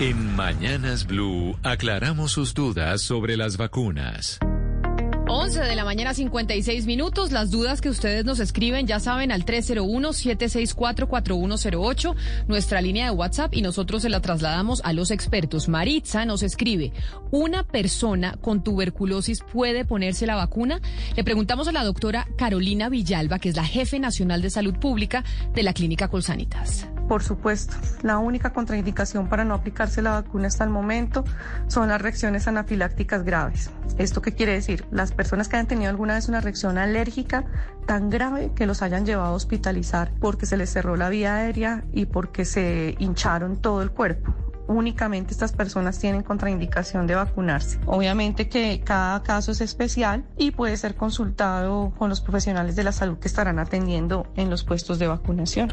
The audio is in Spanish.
En Mañanas Blue aclaramos sus dudas sobre las vacunas. 11 de la mañana 56 minutos. Las dudas que ustedes nos escriben ya saben al 301-764-4108, nuestra línea de WhatsApp y nosotros se la trasladamos a los expertos. Maritza nos escribe, ¿una persona con tuberculosis puede ponerse la vacuna? Le preguntamos a la doctora Carolina Villalba, que es la jefe nacional de salud pública de la clínica Colsanitas. Por supuesto, la única contraindicación para no aplicarse la vacuna hasta el momento son las reacciones anafilácticas graves. ¿Esto qué quiere decir? Las personas que hayan tenido alguna vez una reacción alérgica tan grave que los hayan llevado a hospitalizar porque se les cerró la vía aérea y porque se hincharon todo el cuerpo únicamente estas personas tienen contraindicación de vacunarse. Obviamente que cada caso es especial y puede ser consultado con los profesionales de la salud que estarán atendiendo en los puestos de vacunación.